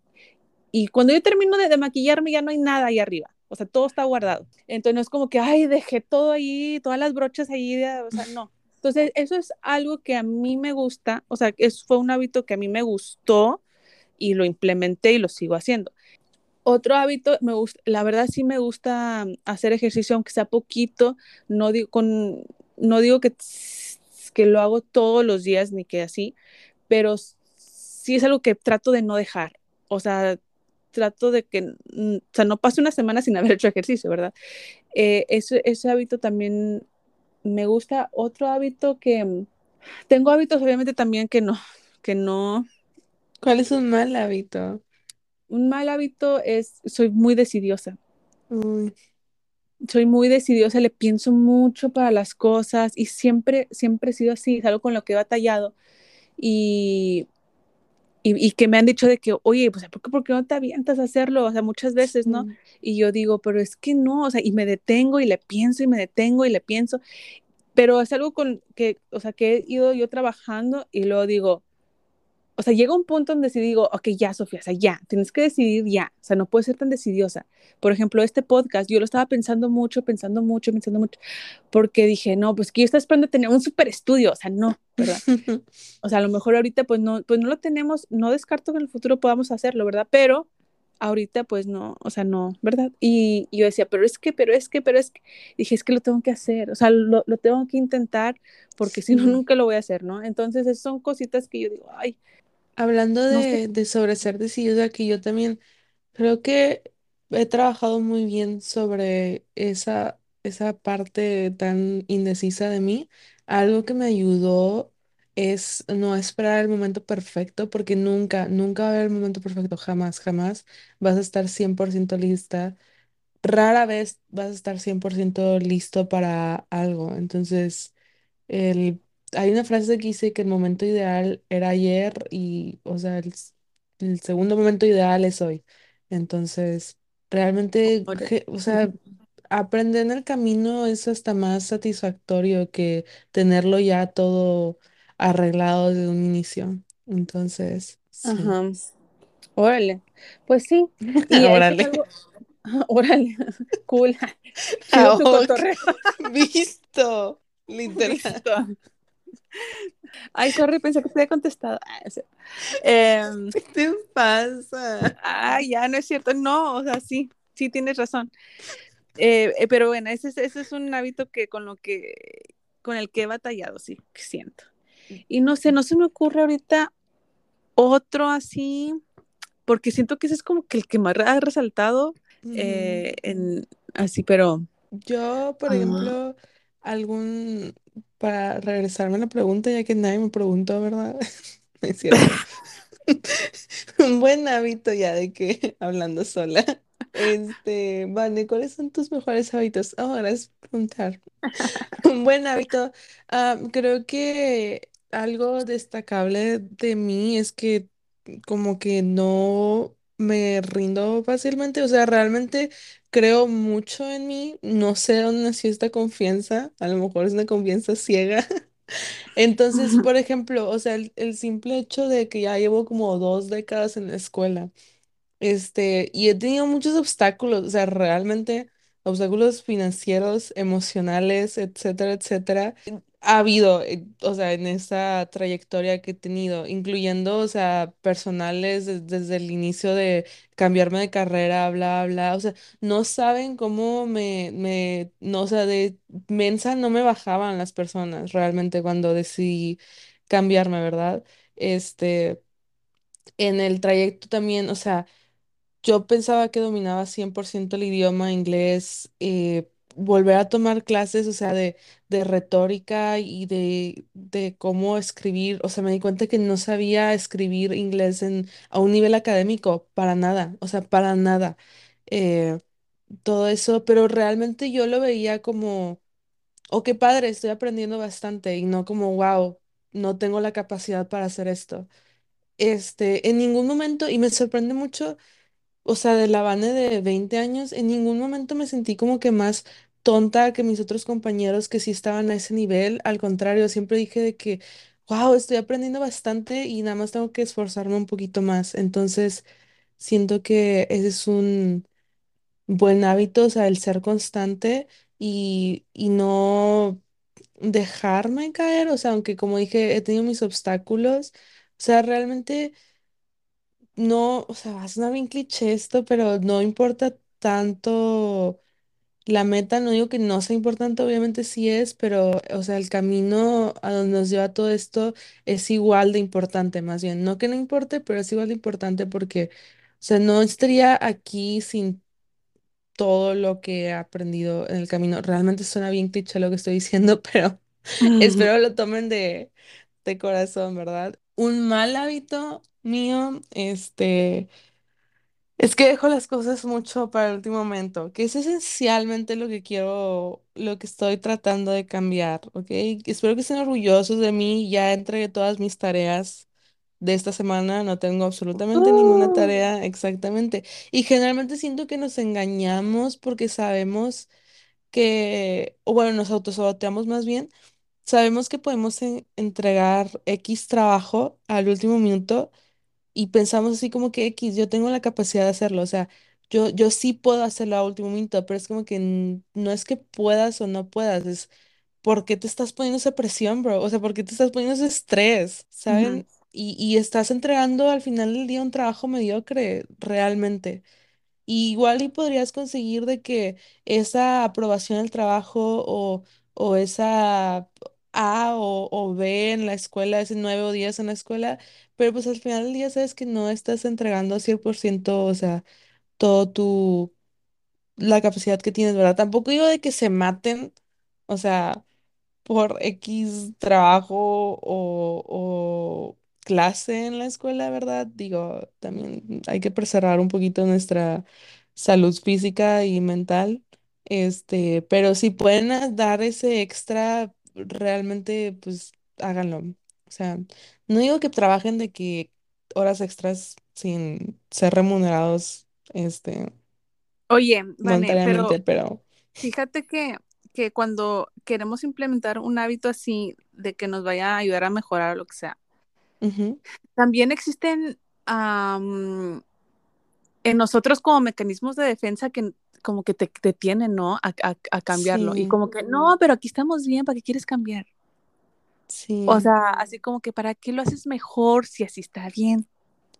y cuando yo termino de, de maquillarme ya no hay nada ahí arriba. O sea, todo está guardado. Entonces no es como que, ay, dejé todo ahí, todas las brochas ahí, de, o sea, no. Entonces, eso es algo que a mí me gusta, o sea, eso fue un hábito que a mí me gustó y lo implementé y lo sigo haciendo. Otro hábito, me gusta, la verdad sí me gusta hacer ejercicio, aunque sea poquito, no digo, con, no digo que, que lo hago todos los días ni que así, pero sí es algo que trato de no dejar. O sea, trato de que, o sea, no pase una semana sin haber hecho ejercicio, ¿verdad? Eh, ese, ese hábito también me gusta. Otro hábito que tengo hábitos, obviamente, también que no, que no. ¿Cuál es un mal hábito? Un mal hábito es, soy muy decidiosa. Uy. Soy muy decidiosa, le pienso mucho para las cosas y siempre, siempre he sido así, es algo con lo que he batallado. Y y, y, que me han dicho de que, oye, pues, ¿por qué, ¿por qué, no te avientas a hacerlo? O sea, muchas veces, ¿no? Sí. Y yo digo, pero es que no, o sea, y me detengo y le pienso y me detengo y le pienso, pero es algo con que, o sea, que he ido yo trabajando y luego digo, o sea, llega un punto donde sí digo, ok, ya, Sofía, o sea, ya, tienes que decidir ya, o sea, no puedes ser tan decidiosa. Por ejemplo, este podcast, yo lo estaba pensando mucho, pensando mucho, pensando mucho, porque dije, no, pues que yo estaba esperando tener un super estudio, o sea, no, ¿verdad? o sea, a lo mejor ahorita pues no, pues no lo tenemos, no descarto que en el futuro podamos hacerlo, ¿verdad? Pero ahorita pues no, o sea, no, ¿verdad? Y, y yo decía, pero es que, pero es que, pero es que, dije, es que lo tengo que hacer, o sea, lo, lo tengo que intentar porque si no, nunca lo voy a hacer, ¿no? Entonces, son cositas que yo digo, ay, Hablando de, no sé. de sobre ser que yo también creo que he trabajado muy bien sobre esa, esa parte tan indecisa de mí. Algo que me ayudó es no esperar el momento perfecto, porque nunca, nunca va a haber el momento perfecto, jamás, jamás vas a estar 100% lista. Rara vez vas a estar 100% listo para algo. Entonces, el hay una frase que dice que el momento ideal era ayer y, o sea, el, el segundo momento ideal es hoy. Entonces, realmente, o sea, aprender en el camino es hasta más satisfactorio que tenerlo ya todo arreglado desde un inicio. Entonces, sí. Ajá. Órale. Pues sí. Y eso es Órale. algo. Órale. Cool. Chido tu Ahora, cotorreo. visto, literal. Ay, sorry, pensé que te había contestado. Ah, em, ¿Qué te pasa? ay, ya no es cierto. No, o sea, sí, sí tienes razón. Eh, eh, pero bueno, ese, ese es un hábito que con lo que con el que he batallado, sí, que siento. Y no sé, no se me ocurre ahorita otro así, porque siento que ese es como que el que más ha resaltado eh, en, así, pero Yo, por Ah. ejemplo, algún, para regresarme a la pregunta, ya que nadie me preguntó, ¿verdad? Es cierto. Un buen hábito ya de que hablando sola. Este, Vane, ¿cuáles son tus mejores hábitos? Oh, gracias por preguntar. Un buen hábito. ah, creo que algo destacable de mí es que como que no me rindo fácilmente. O sea, realmente creo mucho en mí. No sé de dónde nació esta confianza. A lo mejor es una confianza ciega. Entonces, por ejemplo, o sea, el, el simple hecho de que ya llevo como dos décadas en la escuela. Este, y he tenido muchos obstáculos, o sea, realmente obstáculos financieros, emocionales, etcétera, etcétera. Ha habido, eh, o sea, en esa trayectoria que he tenido, incluyendo, o sea, personales des- desde el inicio de cambiarme de carrera, bla, bla, o sea, no saben cómo me, me, no, o sea, de mensa no me bajaban las personas realmente cuando decidí cambiarme, ¿verdad? Este, en el trayecto también, o sea, yo pensaba que dominaba 100% el idioma inglés, eh, volver a tomar clases, o sea, de, de retórica y de, de cómo escribir, o sea, me di cuenta que no sabía escribir inglés en, a un nivel académico, para nada, o sea, para nada. Eh, todo eso, pero realmente yo lo veía como, oh, qué padre, estoy aprendiendo bastante y no como, wow, no tengo la capacidad para hacer esto. Este, en ningún momento, y me sorprende mucho o sea, de la Vane de 20 años, en ningún momento me sentí como que más tonta que mis otros compañeros que sí estaban a ese nivel. Al contrario, siempre dije de que, wow, estoy aprendiendo bastante y nada más tengo que esforzarme un poquito más. Entonces, siento que ese es un buen hábito, o sea, el ser constante y, y no dejarme caer. O sea, aunque como dije, he tenido mis obstáculos. O sea, realmente no, o sea, va a sonar bien cliché esto, pero no importa tanto la meta, no digo que no sea importante, obviamente sí es, pero, o sea, el camino a donde nos lleva todo esto es igual de importante, más bien, no que no importe, pero es igual de importante porque, o sea, no estaría aquí sin todo lo que he aprendido en el camino. Realmente suena bien cliché lo que estoy diciendo, pero espero lo tomen de, de corazón, ¿verdad? Un mal hábito mío, este es que dejo las cosas mucho para el último momento, que es esencialmente lo que quiero, lo que estoy tratando de cambiar, ¿ok? Espero que estén orgullosos de mí. Ya entregué todas mis tareas de esta semana, no tengo absolutamente ninguna Uh, tarea exactamente. Y generalmente siento que nos engañamos porque sabemos que, o bueno, nos autosaboteamos más bien. Sabemos que podemos en- entregar X trabajo al último minuto y pensamos así como que X, yo tengo la capacidad de hacerlo, o sea, yo, yo sí puedo hacerlo a último minuto, pero es como que n- no es que puedas o no puedas, es ¿por qué te estás poniendo esa presión, bro? O sea, ¿por qué te estás poniendo ese estrés, ujú, ¿saben? Y, y estás entregando al final del día un trabajo mediocre, realmente. Y igual y podrías conseguir de que esa aprobación del trabajo o, o esa A o, o B en la escuela, ese 9 o 10 en la escuela, pero pues al final del día sabes que no estás entregando 100%, o sea, todo tu, la capacidad que tienes, ¿verdad? Tampoco digo de que se maten, o sea por X trabajo o, o clase en la escuela, ¿verdad? Digo, también hay que preservar un poquito nuestra salud física y mental. Este, pero si pueden a- dar ese extra, realmente, pues háganlo. O sea, no digo que trabajen de que horas extras sin ser remunerados, este, Oye, Vane, monetariamente, pero pero fíjate que, que cuando queremos implementar un hábito así de que nos vaya a ayudar a mejorar o lo que sea, ujú, también existen am, en nosotros como mecanismos de defensa que como que te, te tienen, ¿no? A, a- a cambiarlo. Y Sí, como que, no, pero aquí estamos bien, ¿para qué quieres cambiar? O sí. sea, así como que, ¿para qué lo haces mejor si así está bien?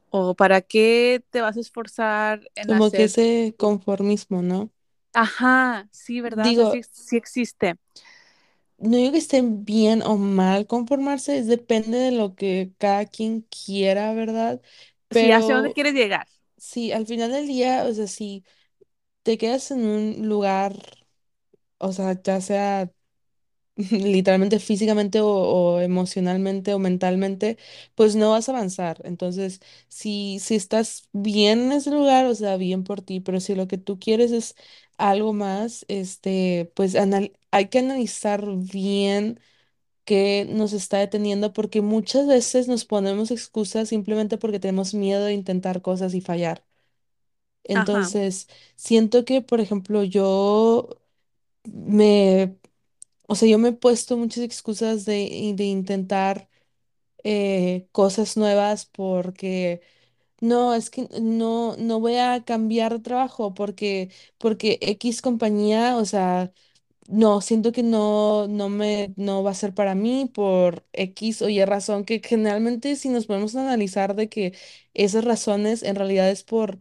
¿O para qué te vas a esforzar en Como que ese conformismo, ¿no? Ajá, sí, ¿verdad? O sea, sí, Digo, sí existe. no digo que estén bien o mal conformarse, es depende de lo que cada quien quiera, ¿verdad? Sí, ¿hacia dónde Pero quieres llegar? sí, al final del día, o sea, si te quedas en un lugar, o sea, ya sea literalmente físicamente o, emocionalmente o mentalmente, pues no vas a avanzar. Entonces, si, si estás bien en ese lugar, o sea, bien por ti, pero si lo que tú quieres es algo más, este, pues hay que analizar bien qué nos está deteniendo, porque muchas veces nos ponemos excusas simplemente porque tenemos miedo de intentar cosas y fallar. Entonces, siento que, por ejemplo, yo me o sea, yo me he puesto muchas excusas de, de intentar eh, cosas nuevas porque no, es que no, no voy a cambiar de trabajo porque, porque X compañía, o sea, no, siento que no, no me, no va a ser para mí por X o Y razón, que generalmente si nos podemos analizar de que esas razones en realidad es por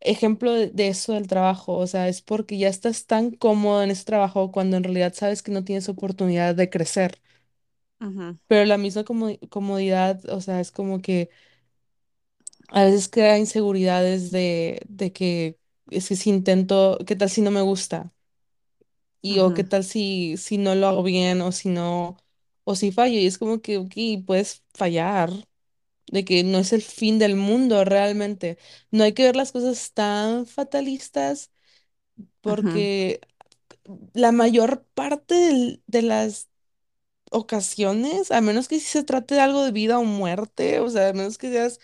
ejemplo de, de eso del trabajo, o sea, es porque ya estás tan cómodo en ese trabajo cuando en realidad sabes que no tienes oportunidad de crecer. ujú. Pero la misma como- comodidad, o sea, es como que A veces crea inseguridades de, de que es que si intento, ¿qué tal si no me gusta? Y o qué Ujú, tal si, si no lo hago bien o si no, o si fallo. Y es como que, ok, puedes fallar, de que no es el fin del mundo realmente. No hay que ver las cosas tan fatalistas porque la mayor parte del- de las ocasiones, a menos que si se trate de algo de vida o muerte, o sea, a menos que seas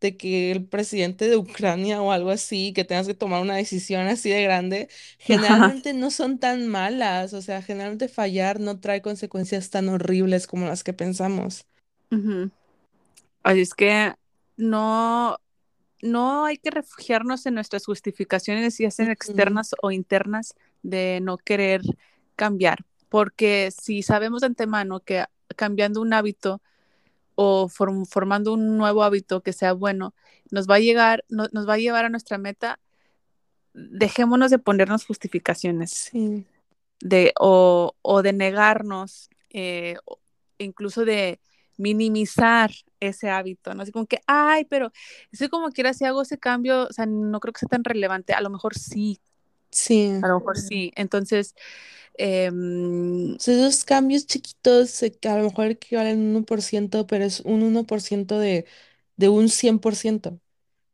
de que el presidente de Ucrania o algo así, que tengas que tomar una decisión así de grande, Ajá, generalmente no son tan malas, o sea, generalmente fallar no trae consecuencias tan horribles como las que pensamos. ujú. Así es que no, no hay que refugiarnos en nuestras justificaciones, ya sean externas o internas, de no querer cambiar, porque si sabemos de antemano que cambiando un hábito o form- formando un nuevo hábito que sea bueno, nos va a llegar, no- nos va a llevar a nuestra meta, dejémonos de ponernos justificaciones. Sí, de, o, o de negarnos, eh, incluso de minimizar ese hábito, ¿no? Así como que, ay, pero es como quiera si hago ese cambio, o sea, no creo que sea tan relevante, a lo mejor sí, sí. a lo mejor sí. Entonces, eh, O sea, esos cambios chiquitos eh, que a lo mejor equivalen un uno por ciento pero es un uno por ciento de, de un cien por ciento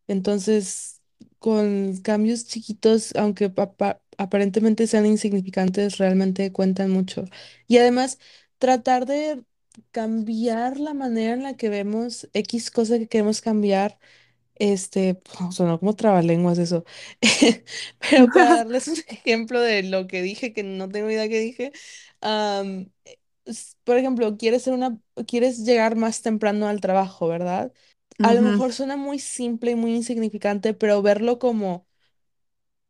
Entonces, con cambios chiquitos, aunque apa- aparentemente sean insignificantes, realmente cuentan mucho. Y además, tratar de cambiar la manera en la que vemos X cosa que queremos cambiar este, sonó como trabalenguas eso. Pero para darles un ejemplo de lo que dije, que no tengo idea que dije, am, s- por ejemplo, quieres ser una, quieres llegar más temprano al trabajo, ¿verdad? A lo ujú, mejor suena muy simple y muy insignificante, pero verlo como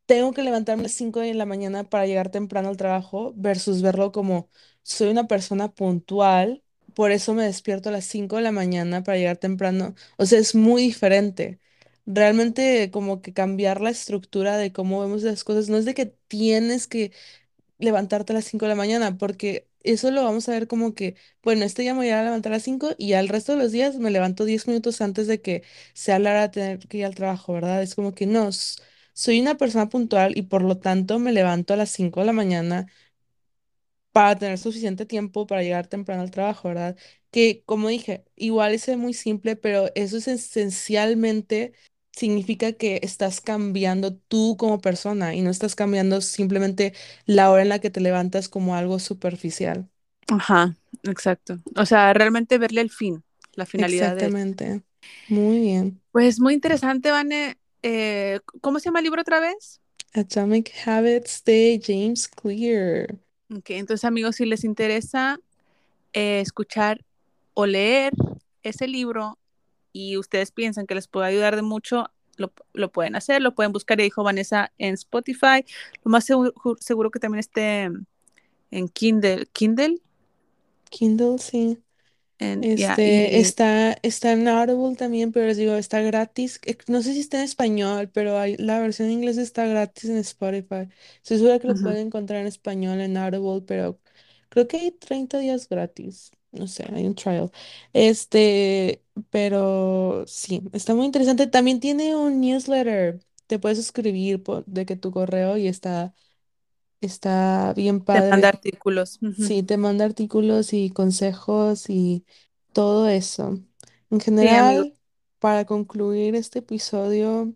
tengo que levantarme a las 5 de la mañana para llegar temprano al trabajo versus verlo como soy una persona puntual, por eso me despierto a las 5 de la mañana para llegar temprano. O sea, es muy diferente. Realmente como que cambiar la estructura de cómo vemos las cosas, no es de que tienes que levantarte a las 5 de la mañana, porque eso lo vamos a ver como que, bueno, este día me voy a levantar a las 5 y al resto de los días me levanto 10 minutos antes de que sea la hora de tener que ir al trabajo, ¿verdad? Es como que no, soy una persona puntual y por lo tanto me levanto a las 5 de la mañana para tener suficiente tiempo para llegar temprano al trabajo, ¿verdad? Que como dije, igual es muy simple, pero eso es esencialmente significa que estás cambiando tú como persona y no estás cambiando simplemente la hora en la que te levantas como algo superficial. Ajá, exacto. O sea, realmente verle el fin, la finalidad de... Exactamente. Muy bien. Pues muy interesante, Vane. Eh, ¿cómo se llama el libro otra vez? Atomic Habits de James Clear. Ok, entonces amigos, si les interesa eh, escuchar o leer ese libro y ustedes piensan que les puede ayudar de mucho, lo, lo pueden hacer, lo pueden buscar, ya dijo Vanessa, en Spotify. Lo más seguro, seguro que también esté en Kindle, Kindle, Kindle, sí. Este, y, está, está en Audible también, pero les digo, está gratis. Eh, No sé si está en español, pero hay, la versión en inglés está gratis en Spotify. Estoy segura que lo ujú. pueden encontrar en español en Audible, pero creo que hay 30 días gratis. No sé, hay un trial. Este, pero sí, está muy interesante. También tiene un newsletter. Te puedes suscribir por, de que tu correo y está, está bien te manda padre. artículos. Ujú. Sí, te manda artículos y consejos y todo eso. En Sí, general, para concluir este episodio,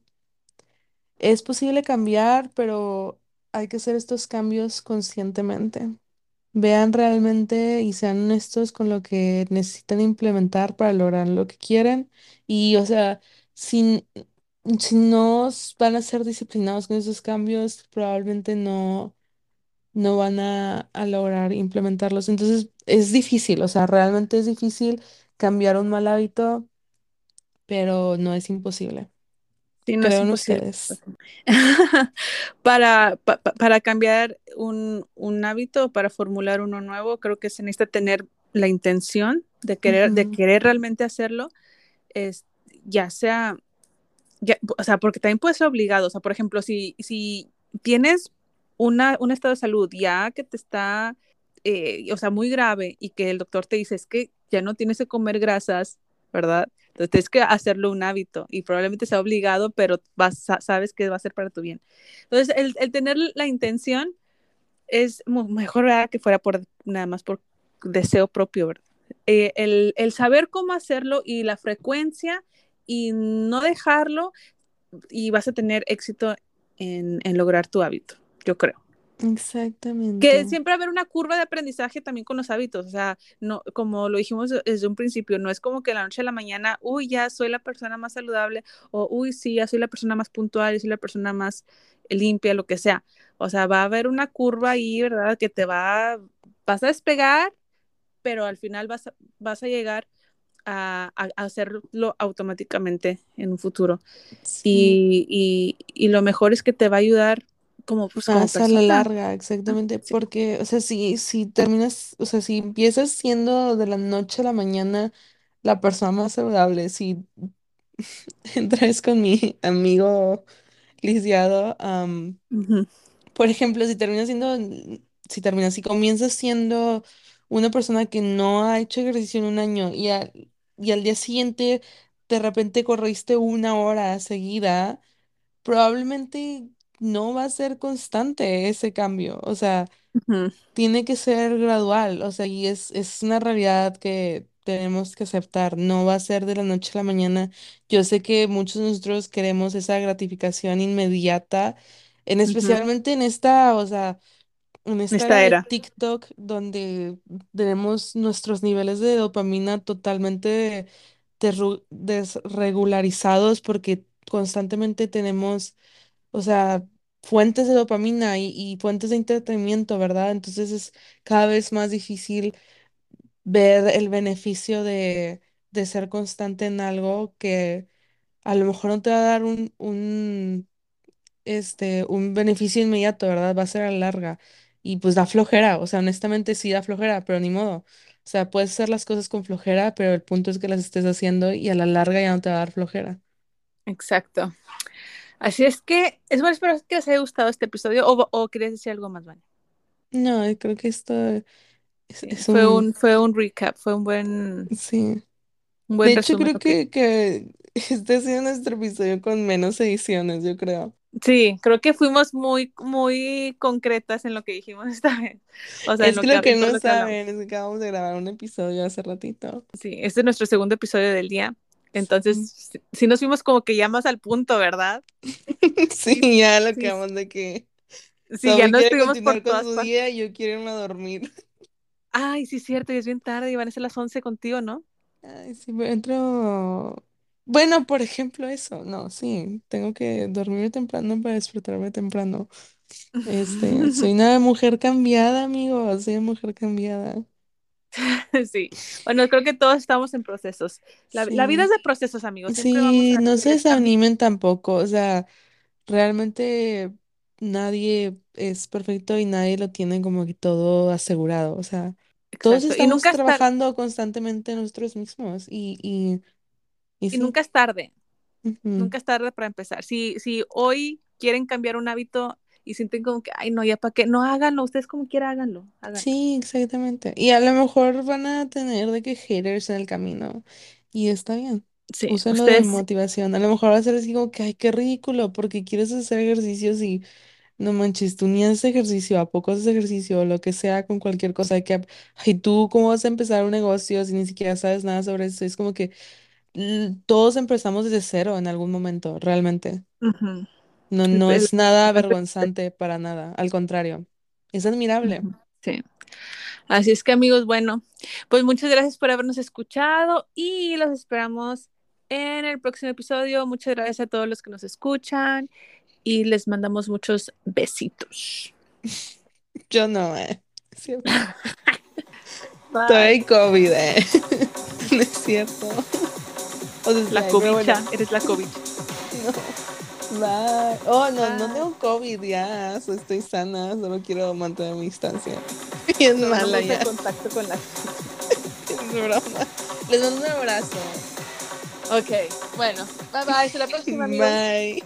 es posible cambiar, pero hay que hacer estos cambios conscientemente. Vean realmente y sean honestos con lo que necesitan implementar para lograr lo que quieren. Y, o sea, si, si no s- van a ser disciplinados con esos cambios, probablemente no no van a, a lograr implementarlos. Entonces es difícil, o sea, realmente es difícil cambiar un mal hábito, pero no es imposible. Sí, no es Creo en imposible. ustedes. para, pa- pa- para cambiar un, un hábito, para formular uno nuevo, creo que se necesita tener la intención de querer, de Ujú, querer realmente hacerlo, es, ya sea, ya, o sea, porque también puede ser obligado, o sea, por ejemplo, si, si tienes una, un estado de salud ya que te está, eh, o sea, muy grave y que el doctor te dice es que ya no tienes que comer grasas, ¿verdad? Entonces tienes que hacerlo un hábito y probablemente sea obligado, pero vas, sabes que va a ser para tu bien. Entonces, el, el tener la intención es mejor que fuera por nada más por deseo propio, ¿verdad? Eh, el, el, saber cómo hacerlo y la frecuencia y no dejarlo y vas a tener éxito en, en lograr tu hábito, yo creo. Exactamente. Que siempre va a haber una curva de aprendizaje también con los hábitos, o sea, no, como lo dijimos desde un principio, no es como que la noche a la mañana, uy, ya soy la persona más saludable, o uy, sí, ya soy la persona más puntual, soy la persona más limpia, lo que sea. O sea, va a haber una curva ahí, ¿verdad? Que te va, vas a despegar, pero al final vas a, vas a llegar a, hacerlo automáticamente en un futuro. Y, y, y, lo mejor es que te va a ayudar como, pues, como Más a la larga, exactamente, Sí. porque, o sea, si, si terminas, o sea, si empiezas siendo de la noche a la mañana la persona más saludable, si entras con mi amigo lisiado, am, Ujú, por ejemplo, si terminas siendo, si terminas, si comienzas siendo una persona que no ha hecho ejercicio en un año y, a- y al día siguiente de repente corriste una hora seguida, probablemente no va a ser constante ese cambio. O sea, tiene que ser gradual. O sea, y es, es una realidad que tenemos que aceptar. No va a ser de la noche a la mañana. Yo sé que muchos de nosotros queremos esa gratificación inmediata, en especialmente en esta, o sea, en esta era de. TikTok, donde tenemos nuestros niveles de dopamina totalmente desregularizados porque constantemente tenemos o sea, fuentes de dopamina y, y fuentes de entretenimiento, ¿verdad? Entonces es cada vez más difícil ver el beneficio de, de ser constante en algo que a lo mejor no te va a dar un, un, este, un beneficio inmediato, ¿verdad? Va a ser a la larga. Y pues da flojera, o sea, honestamente sí da flojera, pero ni modo. O sea, puedes hacer las cosas con flojera, pero el punto es que las estés haciendo y a la larga ya no te va a dar flojera. Exacto. Así es que, es bueno, espero que les haya gustado este episodio o, o querías decir algo más, Vania. No, creo que esto es, Sí, es fue un, un, fue un recap, fue un buen, sí. un De hecho, resumen. creo que, que este ha sido nuestro episodio con menos ediciones, yo creo. Sí, creo que fuimos muy, muy concretas en lo que dijimos esta vez. O sea, en Es lo que lo que no lo que saben es que acabamos de grabar un episodio hace ratito. Sí, este es nuestro segundo episodio del día. Entonces, sí, sí nos fuimos como que ya más al punto, ¿verdad? Sí, ya lo que vamos de que sí, ya Sophie no quiere estuvimos por continuar con todas su día y yo quiero irme a dormir. Ay, sí, es cierto, y es bien tarde y van a ser las 11 contigo, ¿no? Ay, sí, me entro. Bueno, por ejemplo, eso. No, sí, tengo que dormir temprano para despertarme temprano. Este, soy una mujer cambiada, amigo. Soy una mujer cambiada. Sí, bueno, creo que todos estamos en procesos. La, la vida es de procesos, amigos. Siempre vamos Sí, a no se desanimen tampoco, o sea, realmente nadie es perfecto y nadie lo tiene como que todo asegurado, o sea, todos. Y estamos nunca trabajando constantemente nosotros mismos y, y, y y sí, nunca es tarde. Nunca es tarde para empezar. Si, si hoy quieren cambiar un hábito y sienten como que, ay, no, ya para qué, no háganlo. Ustedes como quiera háganlo. Háganlo. Sí, exactamente. Y a lo mejor van a tener de que haters en el camino y está bien. Sí, Úsenlo de ustedes. motivación. A lo mejor va a ser así como que, ay, qué ridículo, porque quieres hacer ejercicios y No manches, tú ni haces ejercicio, ¿a poco haces ejercicio? Lo que sea con cualquier cosa de que, ay, tú cómo vas a empezar un negocio si ni siquiera sabes nada sobre eso. Es como que l- todos empezamos desde cero en algún momento, realmente. Ujú, No, no es nada avergonzante para nada, al contrario, es admirable. sí. Así es que, amigos, bueno, pues muchas gracias por habernos escuchado y los esperamos en el próximo episodio. Muchas gracias a todos los que nos escuchan y les mandamos muchos besitos. Yo no, eh. Es cierto. Todavía Bye. hay COVID, eh. No es cierto. O sea, La bueno, eres la cobicha. no. Bye. Oh, no, no Bye. tengo COVID ya. estoy sana, solo quiero mantener mi distancia. Bien no mala me gusta ya. contacto con la. Es broma. Les mando un abrazo. Ok, bueno, bye bye, hasta la próxima, amigos. Bye.